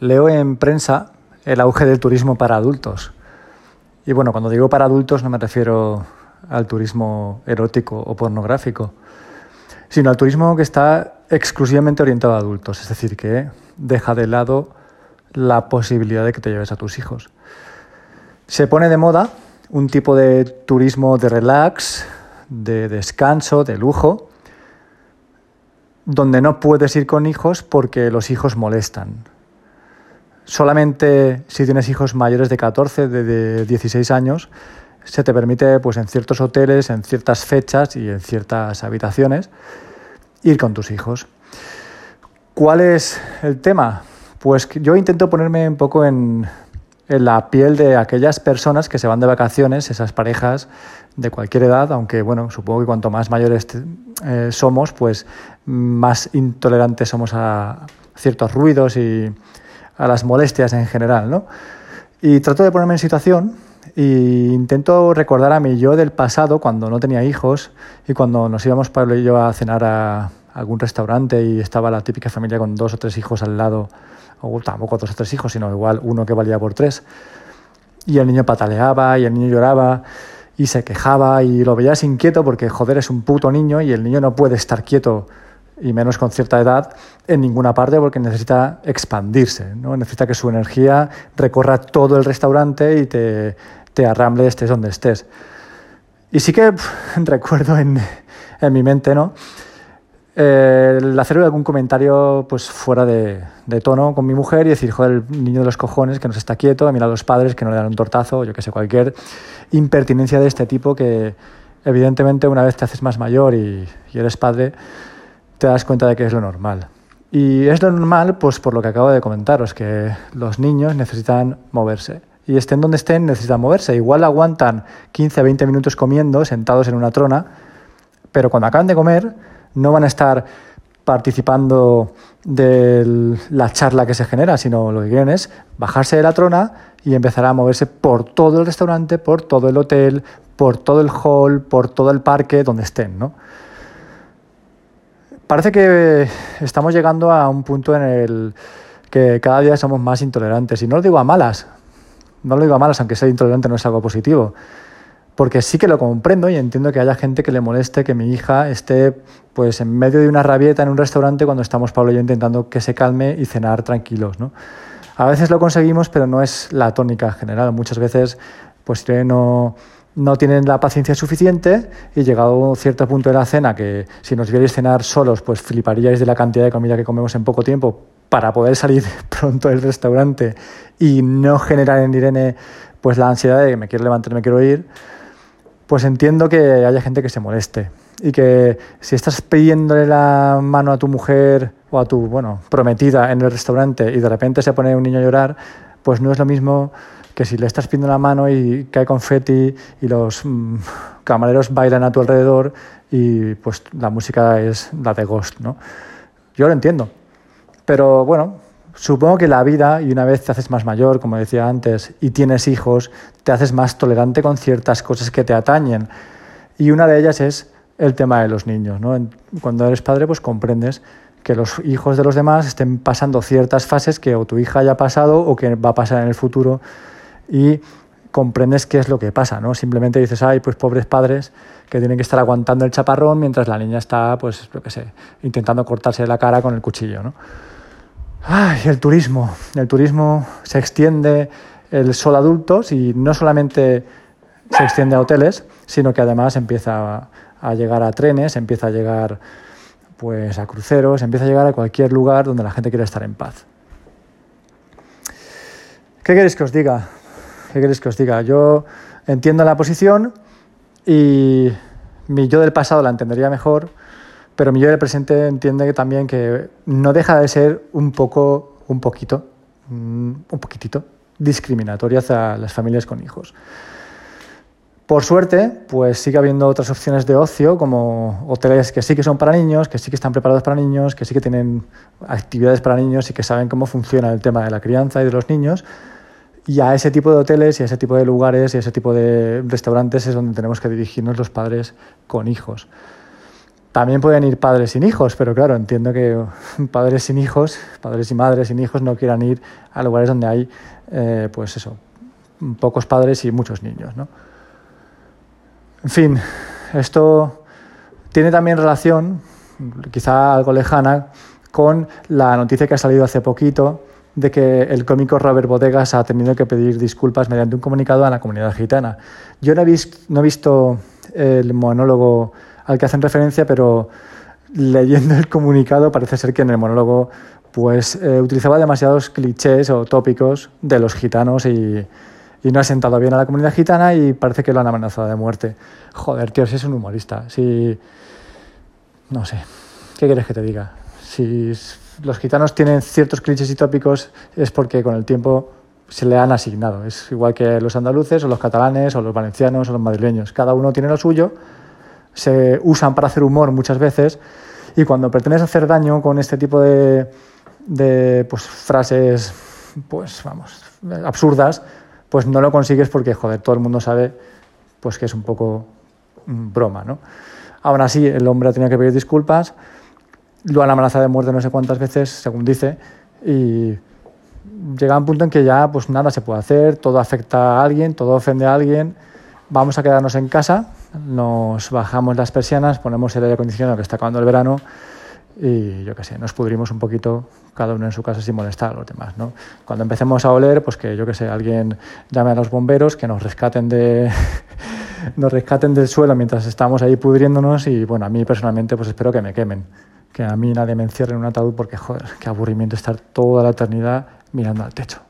leo en prensa el auge del turismo para adultos. Y bueno, cuando digo para adultos no me refiero al turismo erótico o pornográfico, sino al turismo que está exclusivamente orientado a adultos, es decir, que deja de lado la posibilidad de que te lleves a tus hijos. Se pone de moda un tipo de turismo de relax, de descanso, de lujo, donde no puedes ir con hijos porque los hijos molestan. Solamente si tienes hijos mayores de 14, de 16 años, se te permite pues, en ciertos hoteles, en ciertas fechas y en ciertas habitaciones ir con tus hijos. ¿Cuál es el tema? Pues yo intento ponerme un poco en, en la piel de aquellas personas que se van de vacaciones, esas parejas de cualquier edad, aunque bueno, supongo que cuanto más mayores eh, somos, pues más intolerantes somos a ciertos ruidos y a las molestias en general, ¿no? Y trato de ponerme en situación e intento recordar a mi yo del pasado cuando no tenía hijos y cuando nos íbamos Pablo y yo a cenar a algún restaurante y estaba la típica familia con dos o tres hijos al lado o tampoco dos o tres hijos, sino igual uno que valía por tres. Y el niño pataleaba y el niño lloraba y se quejaba y lo veías inquieto porque, joder, es un puto niño y el niño no puede estar quieto y menos con cierta edad en ninguna parte porque necesita expandirse, ¿no? necesita que su energía recorra todo el restaurante y te, te arramble estés donde estés. Y sí que recuerdo en, en mi mente, ¿no? eh, el hacer algún comentario pues fuera de, tono con mi mujer y decir, joder, el niño de los cojones que no se está quieto, a mirar a los padres que no le dan un tortazo, yo que sé, cualquier impertinencia de este tipo que evidentemente una vez te haces más mayor y, y eres padre, te das cuenta de que es lo normal. Y es lo normal, pues por lo que acabo de comentaros, que los niños necesitan moverse. Y estén donde estén, necesitan moverse. Igual aguantan 15 20 minutos comiendo, sentados en una trona, pero cuando acaban de comer, no van a estar participando de la charla que se genera, sino lo que quieren es bajarse de la trona y empezar a moverse por todo el restaurante, por todo el hotel, por todo el hall, por todo el parque, donde estén. ¿no? Parece que estamos llegando a un punto en el que cada día somos más intolerantes. Y no lo digo a malas, no lo digo a malas, aunque ser intolerante no es algo positivo porque sí que lo comprendo y entiendo que haya gente que le moleste que mi hija esté pues en medio de una rabieta en un restaurante cuando estamos Pablo y yo intentando que se calme y cenar tranquilos, ¿no? A veces lo conseguimos, pero no es la tónica general. Muchas veces pues no, no tienen la paciencia suficiente y llegado a un cierto punto de la cena, que si nos vierais cenar solos, pues fliparíais de la cantidad de comida que comemos en poco tiempo para poder salir pronto del restaurante y no generar en Irene pues la ansiedad de que me quiero levantar, me quiero ir pues entiendo que haya gente que se moleste y que si estás pidiéndole la mano a tu mujer o a tu, bueno, prometida en el restaurante y de repente se pone un niño a llorar, pues no es lo mismo que si le estás pidiendo la mano y cae confeti y los mm, camareros bailan a tu alrededor y pues la música es la de Ghost, ¿no? Yo lo entiendo. Pero bueno, Supongo que la vida, y una vez te haces más mayor, como decía antes, y tienes hijos, te haces más tolerante con ciertas cosas que te atañen. Y una de ellas es el tema de los niños. ¿no? Cuando eres padre, pues comprendes que los hijos de los demás estén pasando ciertas fases que o tu hija haya pasado o que va a pasar en el futuro y comprendes qué es lo que pasa, ¿no? Simplemente dices, ay, pues pobres padres que tienen que estar aguantando el chaparrón mientras la niña está, pues, lo que sé, intentando cortarse la cara con el cuchillo, ¿no? Ay, el turismo. El turismo se extiende el sol adultos y no solamente se extiende a hoteles, sino que además empieza a, llegar a trenes, empieza a llegar pues a cruceros, empieza a llegar a cualquier lugar donde la gente quiere estar en paz. ¿Qué queréis que os diga? ¿Qué queréis que os diga? Yo entiendo la posición y mi yo del pasado la entendería mejor pero mi yo del presente entiende que también que no deja de ser un poco, un poquito, mm, un poquitito discriminatoria hacia las familias con hijos. Por suerte, pues sigue habiendo otras opciones de ocio, como hoteles que sí que son para niños, que sí que están preparados para niños, que sí que tienen actividades para niños y que saben cómo funciona el tema de la crianza y de los niños. Y a ese tipo de hoteles y a ese tipo de lugares y a ese tipo de restaurantes es donde tenemos que dirigirnos los padres con hijos. También pueden ir padres sin hijos, pero claro, entiendo que padres sin hijos, padres y madres sin hijos no quieran ir a lugares donde hay, eh, pues eso, pocos padres y muchos niños, ¿no? En fin, esto tiene también relación, quizá algo lejana, con la noticia que ha salido hace poquito de que el cómico Robert Bodegas ha tenido que pedir disculpas mediante un comunicado a la comunidad gitana. Yo no he, visto el monólogo al que hacen referencia, pero leyendo el comunicado parece ser que en el monólogo pues eh, utilizaba demasiados clichés o tópicos de los gitanos y, y, no ha sentado bien a la comunidad gitana y parece que lo han amenazado de muerte. Joder, tío, si es un humorista, si... No sé, ¿qué quieres que te diga? Si los gitanos tienen ciertos clichés y tópicos es porque con el tiempo se le han asignado. Es igual que los andaluces o los catalanes o los valencianos o los madrileños. Cada uno tiene lo suyo se usan para hacer humor muchas veces y cuando pretendes hacer daño con este tipo de, de pues, frases, pues vamos, absurdas, pues no lo consigues porque, joder, todo el mundo sabe pues que es un poco broma, ¿no? Aún así, el hombre ha tenido que pedir disculpas, lo han amenazado de muerte no sé cuántas veces, según dice, y llega un punto en que ya pues nada se puede hacer, todo afecta a alguien, todo ofende a alguien, vamos a quedarnos en casa nos bajamos las persianas, ponemos el aire acondicionado que está acabando el verano y yo qué sé, nos pudrimos un poquito cada uno en su casa sin molestar a los demás. ¿no? Cuando empecemos a oler, pues que yo qué sé, alguien llame a los bomberos, que nos rescaten de nos rescaten del suelo mientras estamos ahí pudriéndonos y bueno, a mí personalmente pues espero que me quemen, que a mí nadie me encierre en un ataúd porque joder, qué aburrimiento estar toda la eternidad mirando al techo.